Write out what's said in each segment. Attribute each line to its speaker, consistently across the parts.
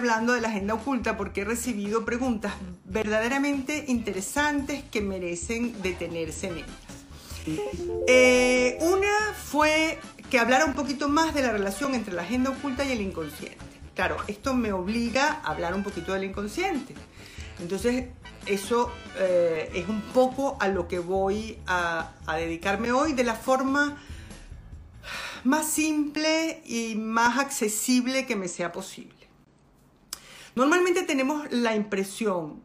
Speaker 1: Hablando de la agenda oculta porque he recibido preguntas verdaderamente interesantes que merecen detenerse en ellas. Eh, una fue que hablara un poquito más de la relación entre la agenda oculta y el inconsciente. Claro, esto me obliga a hablar un poquito del inconsciente. Entonces, eso eh, es un poco a lo que voy a, a dedicarme hoy de la forma más simple y más accesible que me sea posible. Normalmente tenemos la impresión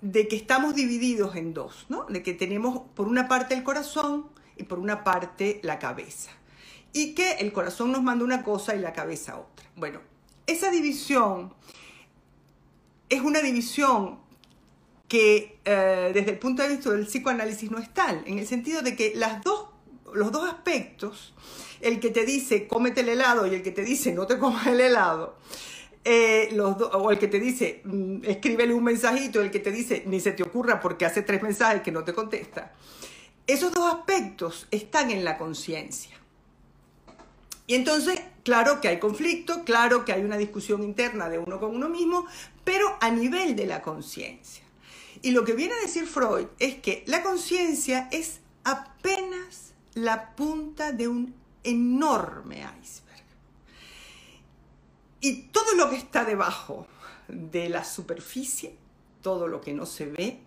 Speaker 1: de que estamos divididos en dos, ¿no? De que tenemos por una parte el corazón y por una parte la cabeza. Y que el corazón nos manda una cosa y la cabeza otra. Bueno, esa división es una división que eh, desde el punto de vista del psicoanálisis no es tal, en el sentido de que dos, los dos aspectos, el que te dice cómete el helado y el que te dice no te comas el helado, eh, los o el que te dice mm, escríbele un mensajito, el que te dice ni se te ocurra porque hace tres mensajes que no te contesta, esos dos aspectos están en la conciencia. Y entonces, claro que hay conflicto, claro que hay una discusión interna de uno con uno mismo, pero a nivel de la conciencia. Y lo que viene a decir Freud es que la conciencia es apenas la punta de un enorme iceberg. Y todo lo que está debajo de la superficie, todo lo que no se ve,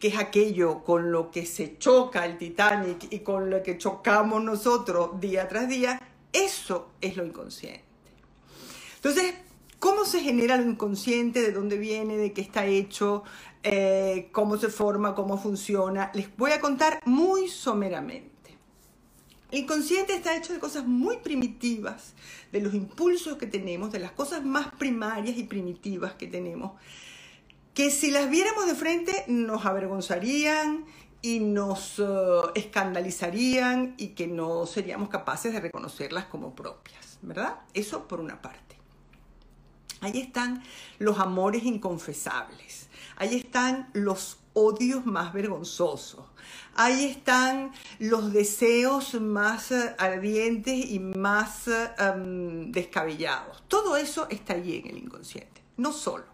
Speaker 1: que es aquello con lo que se choca el Titanic y con lo que chocamos nosotros día tras día, eso es lo inconsciente. Entonces, ¿cómo se genera lo inconsciente? ¿De dónde viene? ¿De qué está hecho? Eh, ¿Cómo se forma? ¿Cómo funciona? Les voy a contar muy someramente. El inconsciente está hecho de cosas muy primitivas, de los impulsos que tenemos, de las cosas más primarias y primitivas que tenemos, que si las viéramos de frente nos avergonzarían y nos eh, escandalizarían y que no seríamos capaces de reconocerlas como propias, ¿verdad? Eso por una parte. Ahí están los amores inconfesables. Ahí están los odios más vergonzosos. Ahí están los deseos más eh, ardientes y más em, descabellados. Todo eso está allí en el inconsciente. No solo.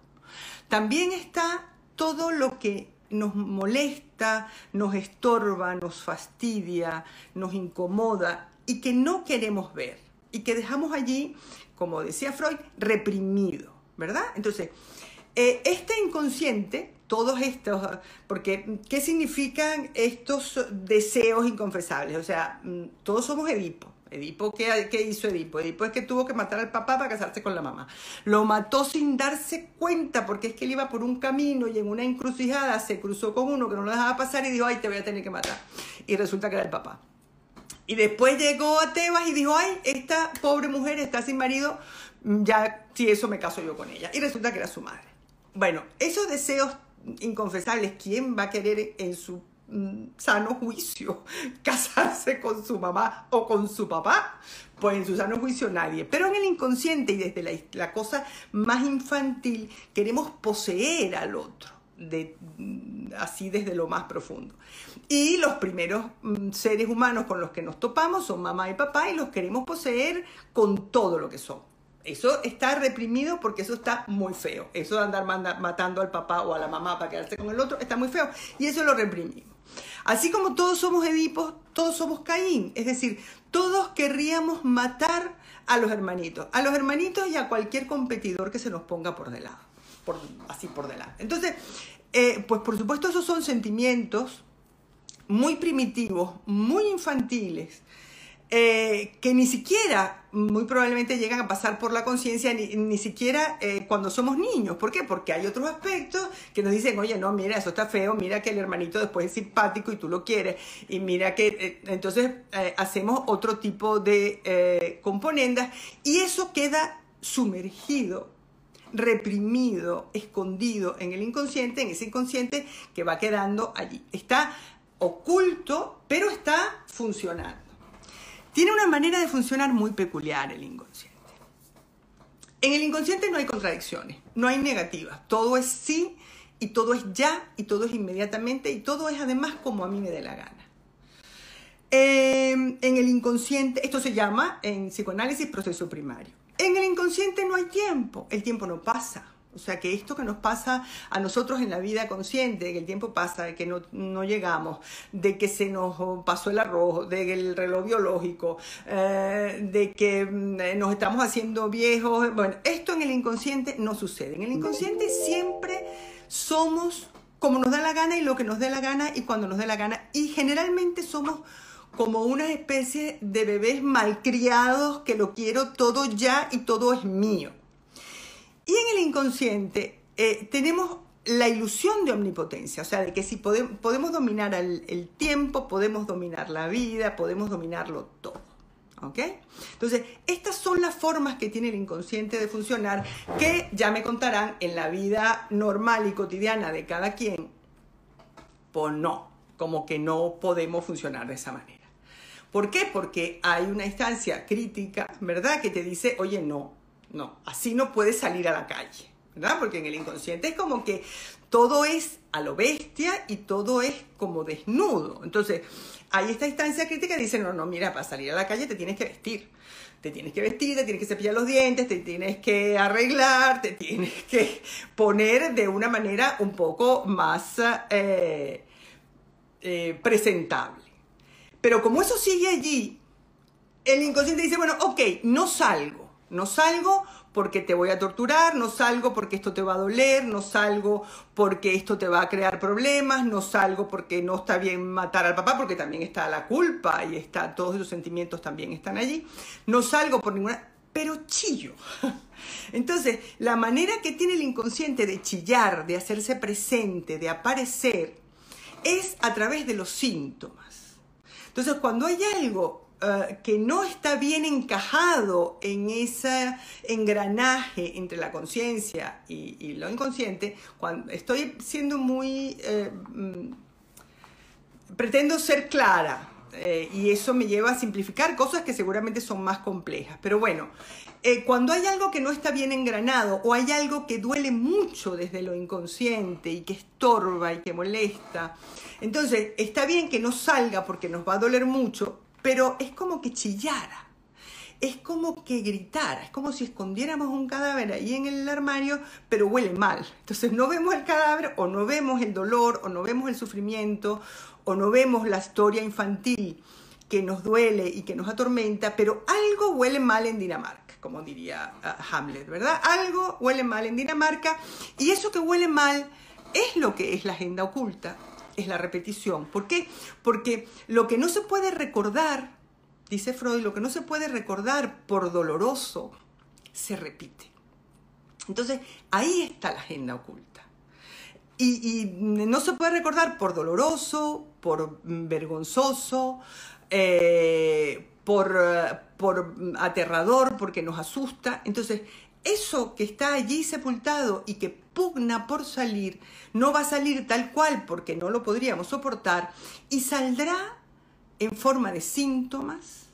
Speaker 1: También está todo lo que nos molesta, nos estorba, nos fastidia, nos incomoda y que no queremos ver y que dejamos allí, como decía Freud, reprimido, ¿verdad? Entonces, eh, este inconsciente, todos estos, porque ¿qué significan estos deseos inconfesables? O sea, mm, todos somos Edipo. Edipo, ¿qué, ¿qué hizo Edipo? Edipo es que tuvo que matar al papá para casarse con la mamá. Lo mató sin darse cuenta, porque es que él iba por un camino y en una encrucijada se cruzó con uno que no lo dejaba pasar y dijo, ay, te voy a tener que matar. Y resulta que era el papá. Y después llegó a Tebas y dijo, ay, esta pobre mujer está sin marido, ya si eso me caso yo con ella. Y resulta que era su madre. Bueno, esos deseos inconfesables, ¿quién va a querer en su mm, sano juicio casarse con su mamá o con su papá? Pues en su sano juicio nadie. Pero en el inconsciente y desde la, la cosa más infantil queremos poseer al otro. De, mm, así desde lo más profundo. Y los primeros mm, seres humanos con los que nos topamos son mamá y papá y los queremos poseer con todo lo que son. Eso está reprimido porque eso está muy feo. Eso de andar manda- matando al papá o a la mamá para quedarse con el otro está muy feo. Y eso lo reprimimos. Así como todos somos Edipos, todos somos Caín. Es decir, todos querríamos matar a los hermanitos. A los hermanitos y a cualquier competidor que se nos ponga por delante. Por, así por delante. Entonces, eh, pues por supuesto esos son sentimientos muy primitivos, muy infantiles, eh, que ni siquiera, muy probablemente llegan a pasar por la conciencia, ni, ni, siquiera eh, cuando somos niños. ¿Por qué? Porque hay otros aspectos que nos dicen, oye, no, mira, eso está feo, mira que el hermanito después es simpático y tú lo quieres, y mira que, eh, entonces hacemos otro tipo de componendas, y eso queda sumergido reprimido, escondido en el inconsciente, en ese inconsciente que va quedando allí. Está oculto, pero está funcionando. Tiene una manera de funcionar muy peculiar el inconsciente. En el inconsciente no hay contradicciones, no hay negativas, todo es sí y todo es ya y todo es inmediatamente y todo es además como a mí me dé la gana. Em, en el inconsciente, esto se llama en psicoanálisis proceso primario. En el inconsciente no hay tiempo, el tiempo no pasa. O sea, que esto que nos pasa a nosotros en la vida consciente, que el tiempo pasa, de que no, llegamos, de que se nos pasó el arroz, de que el reloj biológico, eh, de que mm, nos estamos haciendo viejos, bueno, esto en el inconsciente no sucede. En el inconsciente siempre somos como nos da la gana y lo que nos dé la gana y cuando nos dé la gana. Y generalmente somos como una especie de bebés malcriados que lo quiero todo ya y todo es mío. Y en el inconsciente eh, tenemos la ilusión de omnipotencia, o sea, de que si podemos, dominar el, tiempo, podemos dominar la vida, podemos dominarlo todo. ¿Ok? Entonces, estas son las formas que tiene el inconsciente de funcionar, que ya me contarán en la vida normal y cotidiana de cada quien, pues no, como que no podemos funcionar de esa manera. ¿Por qué? Porque hay una instancia crítica, ¿verdad? Que te dice, oye, no, no, así no puedes salir a la calle, ¿verdad? Porque en el inconsciente es como que todo es a lo bestia y todo es como desnudo. Entonces, hay esta instancia crítica dice, no, no, mira, para salir a la calle te tienes que vestir. Te tienes que vestir, te tienes que cepillar los dientes, te tienes que arreglar, te tienes que poner de una manera un poco más eh, eh, presentable. Pero como eso sigue allí, el inconsciente dice, bueno, ok, no salgo no salgo porque te voy a torturar, no salgo porque esto te va a doler, no salgo porque esto te va a crear problemas, no salgo porque no está bien matar al papá, porque también está la culpa y está, todos esos sentimientos también están allí. No salgo por ninguna, pero chillo. Entonces, la manera que tiene el inconsciente de chillar, de hacerse presente, de aparecer, es a través de los síntomas. Entonces, cuando hay algo eh, que no está bien encajado en ese engranaje entre la conciencia y, lo inconsciente, cuando estoy siendo muy... Eh, mm, pretendo ser clara, eh, y eso me lleva a simplificar cosas que seguramente son más complejas. Pero bueno, cuando hay algo que no está bien engranado o hay algo que duele mucho desde lo inconsciente y que estorba y que molesta, entonces está bien que no salga porque nos va a doler mucho, pero es como que chillara, es como que gritara, es como si escondiéramos un cadáver ahí en el armario, pero huele mal. Entonces no vemos el cadáver o no vemos el dolor o no vemos el sufrimiento o no vemos la historia infantil que nos duele y que nos atormenta, pero algo huele mal en Dinamarca, como diría ah, Hamlet, ¿verdad? Algo huele mal en Dinamarca y eso que huele mal es lo que es la agenda oculta, es la repetición. ¿Por qué? Porque lo que no se puede recordar, dice Freud, lo que no se puede recordar por doloroso, se repite. Entonces, ahí está la agenda oculta. Y, no se puede recordar por doloroso, por vergonzoso, eh, por, por aterrador, porque nos asusta. Entonces, eso que está allí sepultado y que pugna por salir, no va a salir tal cual porque no lo podríamos soportar y saldrá en forma de síntomas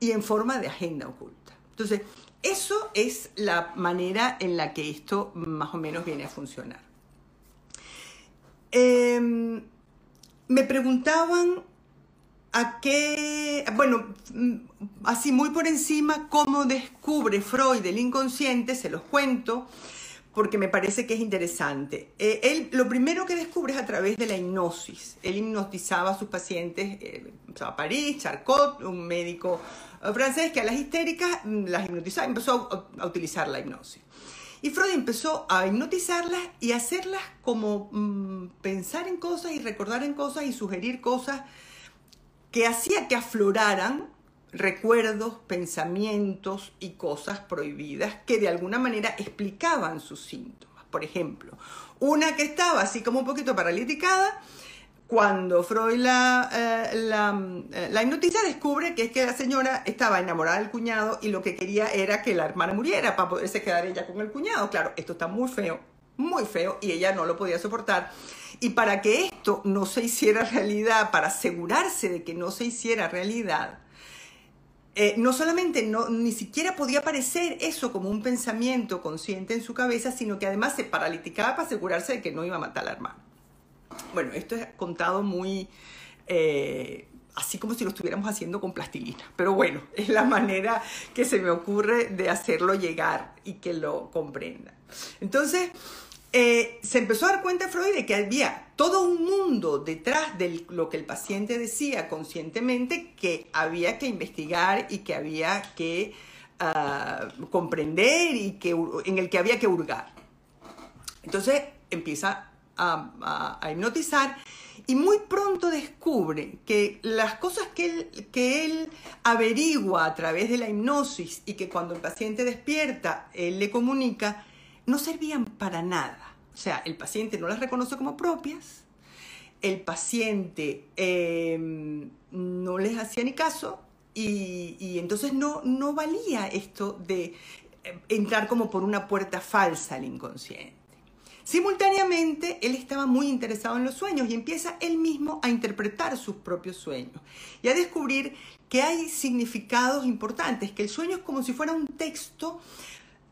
Speaker 1: y en forma de agenda oculta. Entonces, eso es la manera en la que esto más o menos viene a funcionar. Em, me preguntaban a qué, bueno, así muy por encima, cómo descubre Freud el inconsciente, se los cuento porque me parece que es interesante. Eh, él lo primero que descubre es a través de la hipnosis. Él hipnotizaba a sus pacientes, eh, a París, Charcot, un médico eh, francés que a las histéricas mm, las hipnotizaba, empezó a, utilizar la hipnosis. Y Freud empezó a hipnotizarlas y hacerlas como mm, pensar en cosas y recordar en cosas y sugerir cosas que hacía que afloraran recuerdos, pensamientos y cosas prohibidas que de alguna manera explicaban sus síntomas. Por ejemplo, una que estaba así como un poquito paraliticada, cuando Freud la, eh, la, eh, descubre que es que la señora estaba enamorada del cuñado y lo que quería era que la hermana muriera para poderse quedar ella con el cuñado. Claro, esto está muy feo, muy feo, y ella no lo podía soportar. Y para que esto no se hiciera realidad, para asegurarse de que no se hiciera realidad, eh, no solamente no, ni siquiera podía parecer eso como un pensamiento consciente en su cabeza, sino que además se paraliticaba para asegurarse de que no iba a matar al hermano. Bueno, esto es contado muy... Eh, así como si lo estuviéramos haciendo con plastilina. Pero bueno, es la manera que se me ocurre de hacerlo llegar y que lo comprenda. Entonces, eh, se empezó a dar cuenta Freud de que había todo un mundo detrás de lo que el paciente decía conscientemente que había que investigar y que había que ah, comprender y que, en el que había que hurgar. Entonces empieza a, hipnotizar y muy pronto descubre que las cosas que él, que él averigua a través de la hipnosis y que cuando el paciente despierta, él le comunica, no servían para nada. O sea, el paciente no las reconoce como propias, el paciente em, no les hacía ni caso y, entonces no, no valía esto de eh, entrar como por una puerta falsa al inconsciente. Simultáneamente, él estaba muy interesado en los sueños y empieza él mismo a interpretar sus propios sueños y a descubrir que hay significados importantes, que el sueño es como si fuera un texto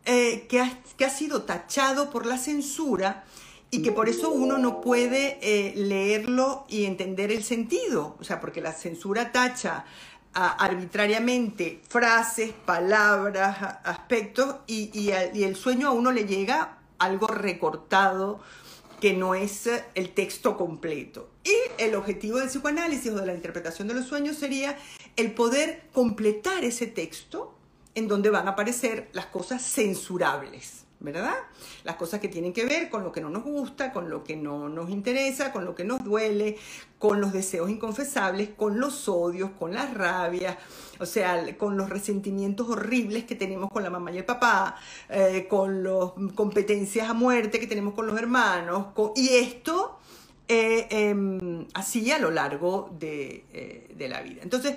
Speaker 1: eh, que, ha, sido tachado por la censura y que por eso uno no puede eh, leerlo y entender el sentido, o sea, porque la censura tacha arbitrariamente frases, palabras, aspectos y, y, el sueño a uno le llega algo recortado que no es el texto completo. Y el objetivo del psicoanálisis o de la interpretación de los sueños sería el poder completar ese texto en donde van a aparecer las cosas censurables, ¿verdad? Las cosas que tienen que ver con lo que no nos gusta, con lo que no nos interesa, con lo que nos duele, con los deseos inconfesables, con los odios, con las rabias, o sea, con los resentimientos horribles que tenemos con la mamá y el papá, eh, con las competencias a muerte que tenemos con los hermanos, y esto eh, em, así a lo largo de, eh, de la vida. Entonces,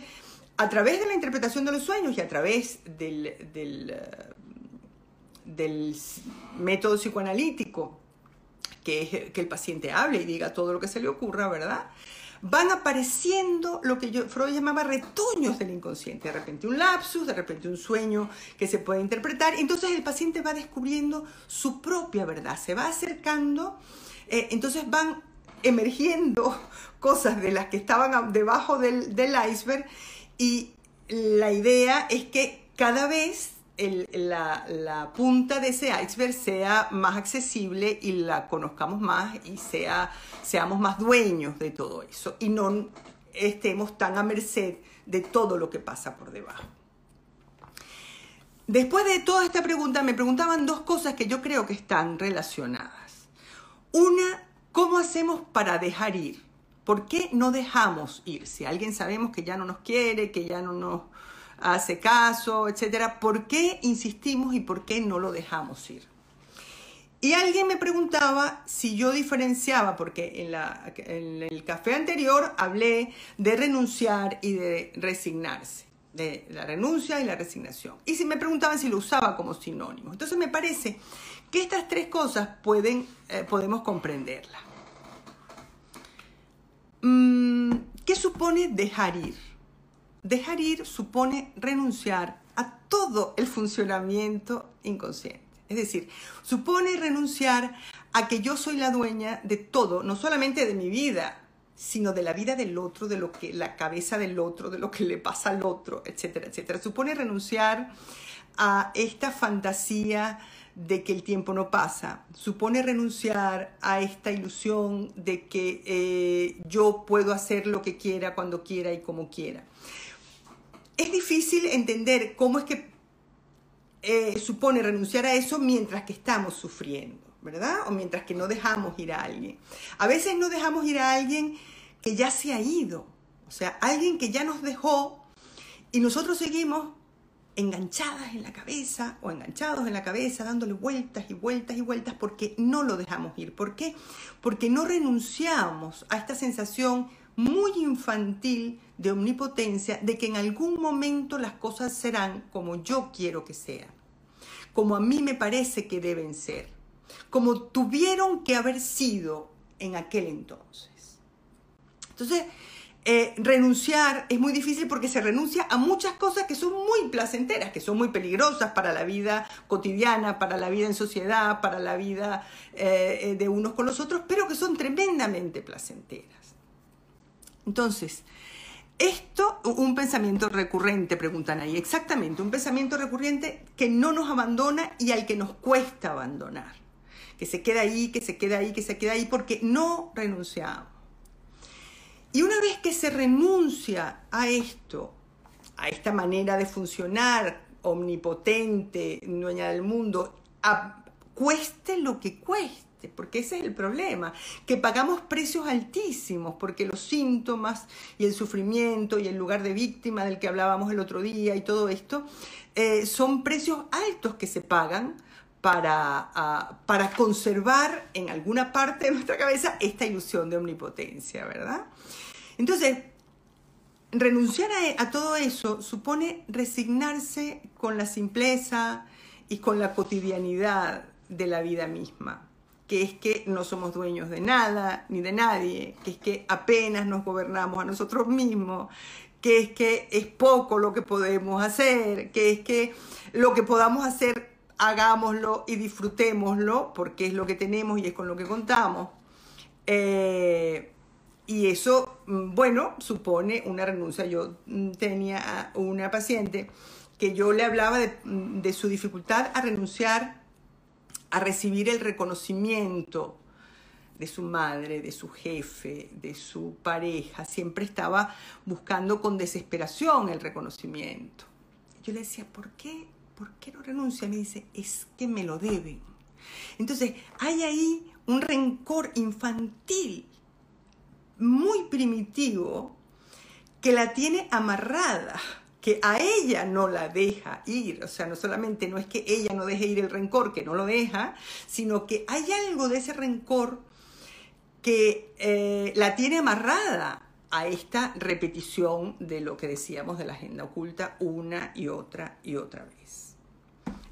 Speaker 1: a través de la interpretación de los sueños y a través del, del, eh, método psicoanalítico, que es que el paciente hable y diga todo lo que se le ocurra, ¿verdad? Van apareciendo lo que Freud llamaba retoños del inconsciente. De repente un lapsus, de repente un sueño que se puede interpretar. Entonces el paciente va descubriendo su propia verdad, se va acercando. Eh, entonces van emergiendo cosas de las que estaban debajo del iceberg y la idea es que cada vez la, punta de ese iceberg sea más accesible y la conozcamos más y sea, seamos más dueños de todo eso y no estemos tan a merced de todo lo que pasa por debajo. Después de toda esta pregunta me preguntaban dos cosas que yo creo que están relacionadas. Una, ¿cómo hacemos para dejar ir? ¿Por qué no dejamos ir? Si alguien sabemos que ya no nos quiere, que ya no nos hace caso, etcétera, ¿por qué insistimos y por qué no lo dejamos ir? Y alguien me preguntaba si yo diferenciaba, porque en, el café anterior hablé de renunciar y de resignarse, de la renuncia y la resignación. Y si me preguntaban si lo usaba como sinónimo. Entonces me parece que estas tres cosas eh, podemos comprenderlas. Supone dejar ir? Dejar ir supone renunciar a todo el funcionamiento inconsciente. Es decir, supone renunciar a que yo soy la dueña de todo, no solamente de mi vida, sino de la vida del otro, de lo que la cabeza del otro, de lo que le pasa al otro, etcétera, etcétera. Supone renunciar a esta fantasía de que el tiempo no pasa, supone renunciar a esta ilusión de que eh, yo puedo hacer lo que quiera, cuando quiera y como quiera. Es difícil entender cómo es que eh, supone renunciar a eso mientras que estamos sufriendo, ¿verdad? O mientras que no dejamos ir a alguien. A veces no dejamos ir a alguien que ya se ha ido, o sea, alguien que ya nos dejó Y nosotros seguimos enganchadas en la cabeza o enganchados en la cabeza, dándole vueltas y vueltas y vueltas porque no lo dejamos ir. ¿Por qué? Porque no renunciamos a esta sensación muy infantil de omnipotencia de que en algún momento las cosas serán como yo quiero que sean, como a mí me parece que deben ser, como tuvieron que haber sido en aquel entonces. Entonces, eh, renunciar es muy difícil porque se renuncia a muchas cosas que son muy placenteras, que son muy peligrosas para la vida cotidiana, para la vida en sociedad, para la vida eh, eh, de unos con los otros, pero que son tremendamente placenteras. Entonces, esto, un pensamiento recurrente, preguntan ahí, exactamente, un pensamiento recurrente que no nos abandona y al que nos cuesta abandonar, que se queda ahí, que se queda ahí, que se queda ahí, porque no renunciamos. Y una vez que se renuncia a esto, a esta manera de funcionar omnipotente, dueña del mundo, cueste lo que cueste, porque ese es el problema, que pagamos precios altísimos, porque los síntomas y el sufrimiento y el lugar de víctima del que hablábamos el otro día y todo esto, eh, son precios altos que se pagan para, ah, para conservar en alguna parte de nuestra cabeza esta ilusión de omnipotencia, ¿verdad? Entonces, renunciar a, todo eso supone resignarse con la simpleza y con la cotidianidad de la vida misma, que es que no somos dueños de nada ni de nadie, que es que apenas nos gobernamos a nosotros mismos, que es que es poco lo que podemos hacer, que es que lo que podamos hacer hagámoslo y disfrutémoslo, porque es lo que tenemos y es con lo que contamos. Eh, y eso, mm, bueno, supone una renuncia. Yo mm, tenía una paciente que yo le hablaba mm, de, su dificultad a renunciar a recibir el reconocimiento de su madre, de su jefe, de su pareja. Siempre estaba buscando con desesperación el reconocimiento. Yo le decía, ¿por qué ¿por qué no renuncia? Me dice, es que me lo deben. Entonces, hay ahí un rencor infantil, muy primitivo, que la tiene amarrada, que a ella no la deja ir. O sea, no solamente no es que ella no deje ir el rencor, que no lo deja, sino que hay algo de ese rencor que eh, la tiene amarrada a esta repetición de lo que decíamos de la agenda oculta una y otra y otra vez.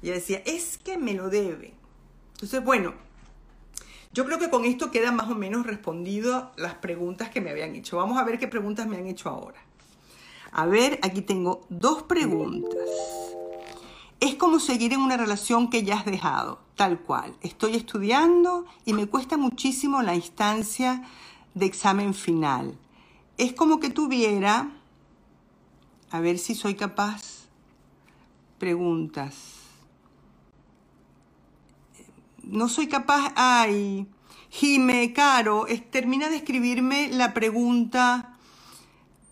Speaker 1: Y decía, es que me lo debe. Entonces, bueno, yo creo que con esto quedan más o menos respondido las preguntas que me habían hecho. Vamos a ver qué preguntas me han hecho ahora. A ver, aquí tengo dos preguntas. Es como seguir en una relación que ya has dejado, tal cual. Estoy estudiando y me cuesta muchísimo la instancia de examen final. Es como que tuviera, a ver si soy capaz, preguntas no soy capaz, ay, Jime, Caro, termina de escribirme la pregunta,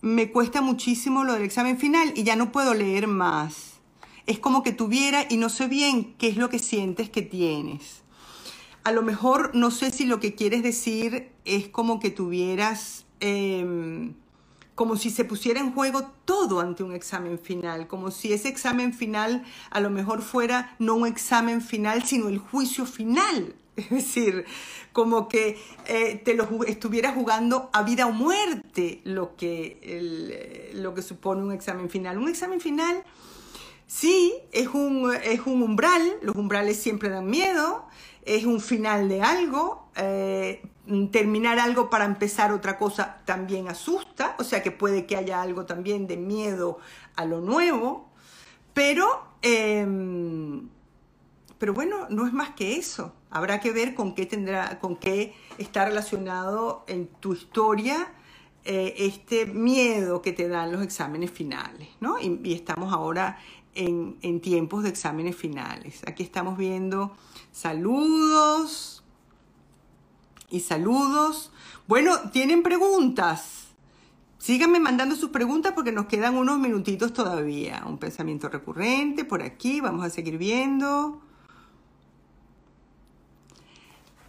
Speaker 1: me cuesta muchísimo lo del examen final y ya no puedo leer más. Es como que tuviera y no sé bien qué es lo que sientes que tienes. A lo mejor no sé si lo que quieres decir es como que tuvieras... Em, como si se pusiera en juego todo ante un examen final, como si ese examen final a lo mejor fuera no un examen final, sino el juicio final. Es decir, como que eh, te lo estuviera jugando a vida o muerte lo que, lo que supone un examen final. Un examen final, sí, es un, es un umbral, los umbrales siempre dan miedo, es un final de algo, eh, terminar algo para empezar otra cosa también asusta, o sea que puede que haya algo también de miedo a lo nuevo, pero, em, pero bueno, no es más que eso. Habrá que ver con qué tendrá, con qué está relacionado en tu historia eh, este miedo que te dan los exámenes finales, ¿no? Y, estamos ahora en, en tiempos de exámenes finales. Aquí estamos viendo saludos y saludos. Bueno, tienen preguntas. Síganme mandando sus preguntas porque nos quedan unos minutitos todavía. Un pensamiento recurrente por aquí, vamos a seguir viendo.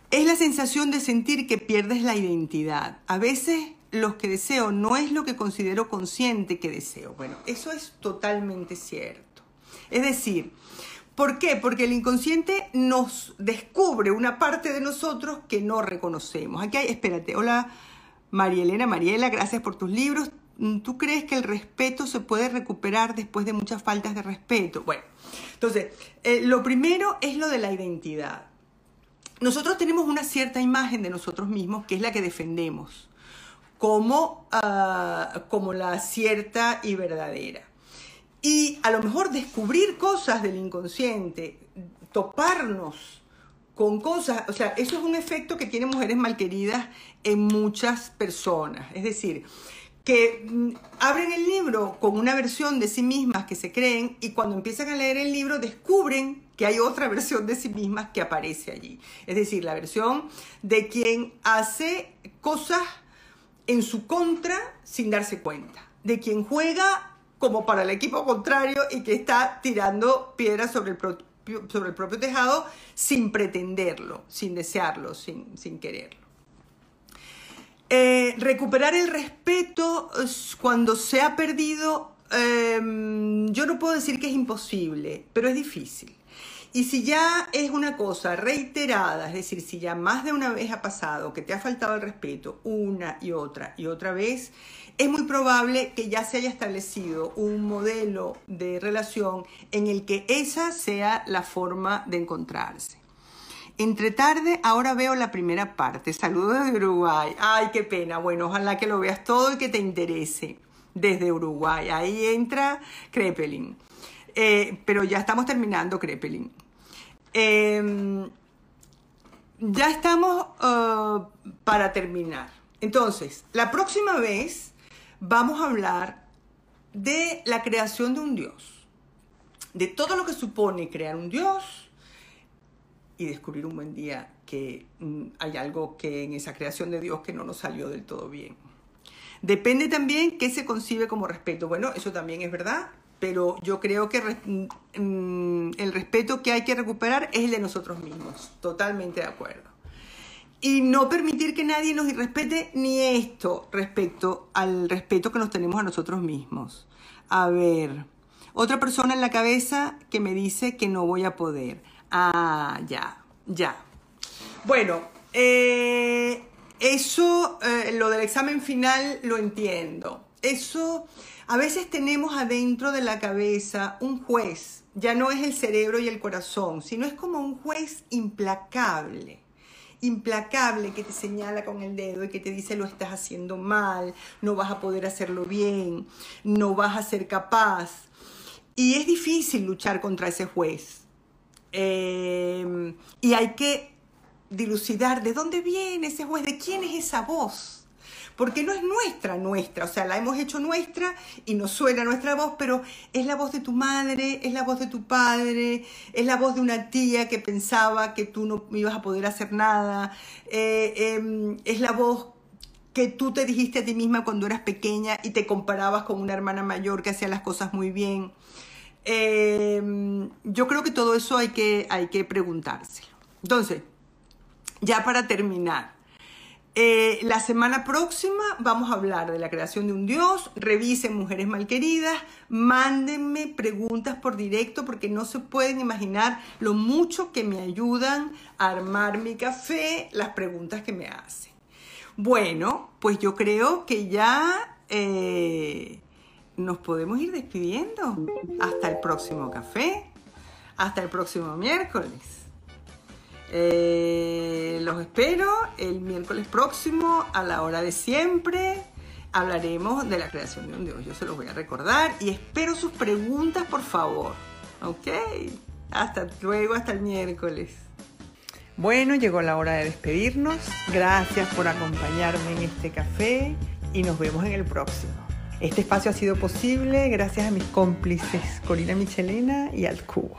Speaker 1: Es la sensación de sentir que pierdes la identidad. A veces lo que deseo, no es lo que considero consciente que deseo. Bueno, eso es totalmente cierto. Es decir, ¿por qué? Porque el inconsciente nos descubre una parte de nosotros que no reconocemos. Aquí hay, espérate, hola María Elena, Mariela, gracias por tus libros. ¿Tú crees que el respeto se puede recuperar después de muchas faltas de respeto? Bueno, entonces, eh, lo primero es lo de la identidad. Nosotros tenemos una cierta imagen de nosotros mismos que es la que defendemos como, ah, como la cierta y verdadera. Y a lo mejor descubrir cosas del inconsciente, toparnos con cosas, o sea, eso es un efecto que tienen mujeres malqueridas en muchas personas. Es decir, que mm, abren el libro con una versión de sí mismas que se creen y cuando empiezan a leer el libro descubren que hay otra versión de sí mismas que aparece allí. Es decir, la versión de quien hace cosas en su contra sin darse cuenta, de quien juega como para el equipo contrario y que está tirando piedras sobre el, propio, sobre el propio tejado sin pretenderlo, sin desearlo, sin, sin quererlo. Eh, recuperar el respeto cuando se ha perdido, em, yo no puedo decir que es imposible, pero es difícil. Y si ya es una cosa reiterada, es decir, si ya más de una vez ha pasado que te ha faltado el respeto una y otra y otra vez, es muy probable que ya se haya establecido un modelo de relación en el que esa sea la forma de encontrarse. Entre tarde, ahora veo la primera parte. Saludos de Uruguay. Ay, qué pena. Bueno, ojalá que lo veas todo y que te interese desde Uruguay. Ahí entra Krepelin. Eh, pero ya estamos terminando Krepelin. Em, ya estamos uh, para terminar. Entonces, la próxima vez vamos a hablar de la creación de un Dios. De todo lo que supone crear un Dios y descubrir un buen día que mm, hay algo que en esa creación de Dios que no nos salió del todo bien. Depende también qué se concibe como respeto. Bueno, eso también es verdad, pero yo creo que mm, el respeto que hay que recuperar es el de nosotros mismos. Totalmente de acuerdo. Y no permitir que nadie nos irrespete ni esto respecto al respeto que nos tenemos a nosotros mismos. A ver, otra persona en la cabeza que me dice que no voy a poder. Ah, ya, ya. Bueno, eh, eso, eh, lo del examen final lo entiendo. Eso, a veces tenemos adentro de la cabeza un juez, ya no es el cerebro y el corazón, sino es como un juez implacable implacable que te señala con el dedo y que te dice lo estás haciendo mal, no vas a poder hacerlo bien, no vas a ser capaz. Y es difícil luchar contra ese juez. Em, y hay que dilucidar de dónde viene ese juez, de quién es esa voz. Porque no es nuestra, nuestra, o sea, la hemos hecho nuestra y nos suena nuestra voz, pero es la voz de tu madre, es la voz de tu padre, es la voz de una tía que pensaba que tú no ibas a poder hacer nada, eh, em, es la voz que tú te dijiste a ti misma cuando eras pequeña y te comparabas con una hermana mayor que hacía las cosas muy bien. Em, yo creo que todo eso hay que, hay que preguntárselo. Entonces, ya para terminar, eh, la semana próxima vamos a hablar de la creación de un Dios. Revisen Mujeres Malqueridas. Mándenme preguntas por directo porque no se pueden imaginar lo mucho que me ayudan a armar mi café las preguntas que me hacen. Bueno, pues yo creo que ya eh, nos podemos ir despidiendo. Hasta el próximo café. Hasta el próximo miércoles. Eh, los espero el miércoles próximo a la hora de siempre. Hablaremos de la creación de un Dios. Yo se los voy a recordar y espero sus preguntas, por favor. ¿Ok? Hasta luego, hasta el miércoles. Bueno, llegó la hora de despedirnos. Gracias por acompañarme en este café y nos vemos en el próximo. Este espacio ha sido posible gracias a mis cómplices Corina Michelena y al Cubo.